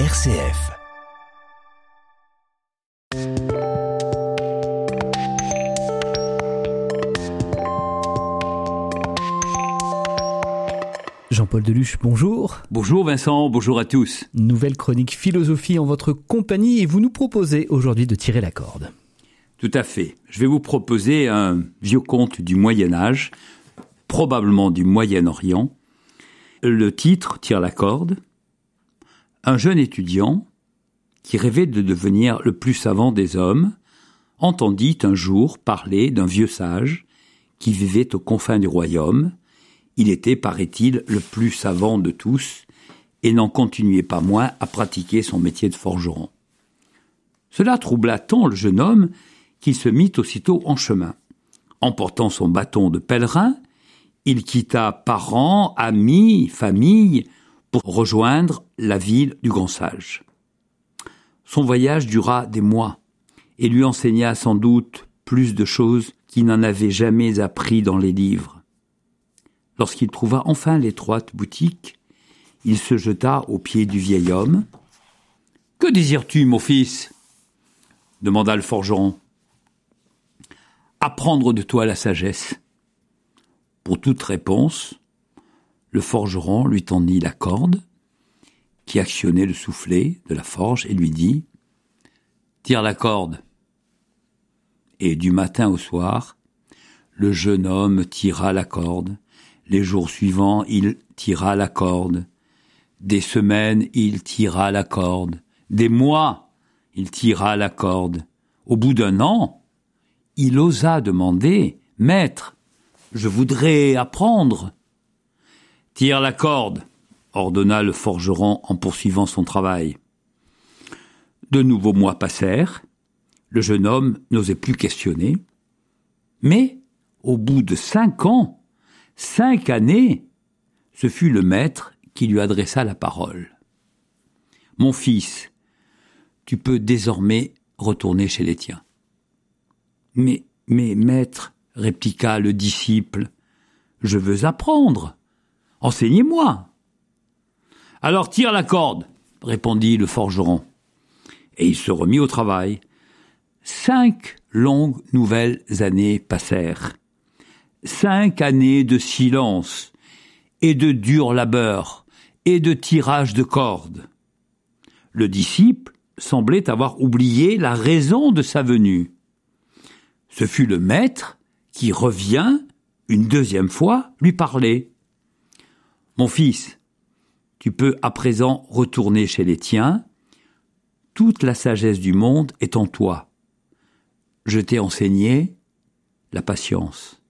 RCF. Jean-Paul Deluche, bonjour. Bonjour Vincent, bonjour à tous. Nouvelle chronique philosophie en votre compagnie et vous nous proposez aujourd'hui de tirer la corde. Tout à fait. Je vais vous proposer un vieux conte du Moyen Âge, probablement du Moyen-Orient. Le titre tire la corde. Un jeune étudiant, qui rêvait de devenir le plus savant des hommes, entendit un jour parler d'un vieux sage qui vivait aux confins du royaume. Il était, paraît-il, le plus savant de tous, et n'en continuait pas moins à pratiquer son métier de forgeron. Cela troubla tant le jeune homme qu'il se mit aussitôt en chemin. Emportant son bâton de pèlerin, il quitta parents, amis, famille, pour rejoindre la ville du grand sage. Son voyage dura des mois et lui enseigna sans doute plus de choses qu'il n'en avait jamais appris dans les livres. Lorsqu'il trouva enfin l'étroite boutique, il se jeta aux pieds du vieil homme. Que désires-tu, mon fils? demanda le forgeron. Apprendre de toi la sagesse. Pour toute réponse, le forgeron lui tendit la corde, qui actionnait le soufflet de la forge, et lui dit Tire la corde. Et du matin au soir, le jeune homme tira la corde. Les jours suivants, il tira la corde. Des semaines, il tira la corde. Des mois, il tira la corde. Au bout d'un an, il osa demander Maître, je voudrais apprendre. Tire la corde, ordonna le forgeron en poursuivant son travail. De nouveaux mois passèrent. Le jeune homme n'osait plus questionner. Mais, au bout de cinq ans, cinq années, ce fut le maître qui lui adressa la parole. Mon fils, tu peux désormais retourner chez les tiens. Mais, mais, maître, répliqua le disciple, je veux apprendre. Enseignez-moi. Alors tire la corde, répondit le forgeron. Et il se remit au travail. Cinq longues nouvelles années passèrent. Cinq années de silence et de dur labeur et de tirage de cordes. Le disciple semblait avoir oublié la raison de sa venue. Ce fut le maître qui revient une deuxième fois lui parler. Mon fils, tu peux à présent retourner chez les tiens. Toute la sagesse du monde est en toi. Je t'ai enseigné la patience.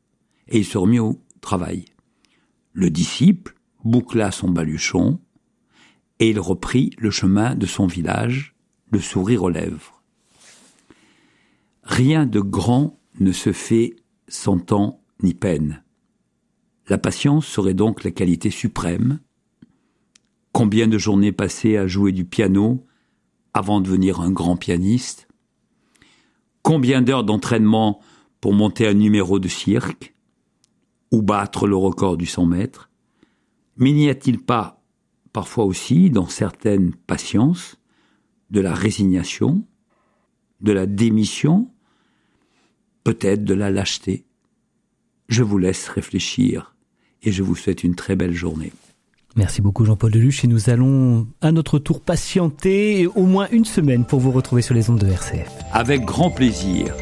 Et il se remit au travail. Le disciple boucla son baluchon et il reprit le chemin de son village, le sourire aux lèvres. Rien de grand ne se fait sans temps ni peine. La patience serait donc la qualité suprême. Combien de journées passées à jouer du piano avant de devenir un grand pianiste? Combien d'heures d'entraînement pour monter un numéro de cirque ou battre le record du 100 mètres? Mais n'y a-t-il pas parfois aussi, dans certaines patiences, de la résignation, de la démission, peut-être de la lâcheté? Je vous laisse réfléchir et je vous souhaite une très belle journée. Merci beaucoup Jean-Paul Deluche et nous allons à notre tour patienter au moins une semaine pour vous retrouver sur les ondes de RCF. Avec grand plaisir.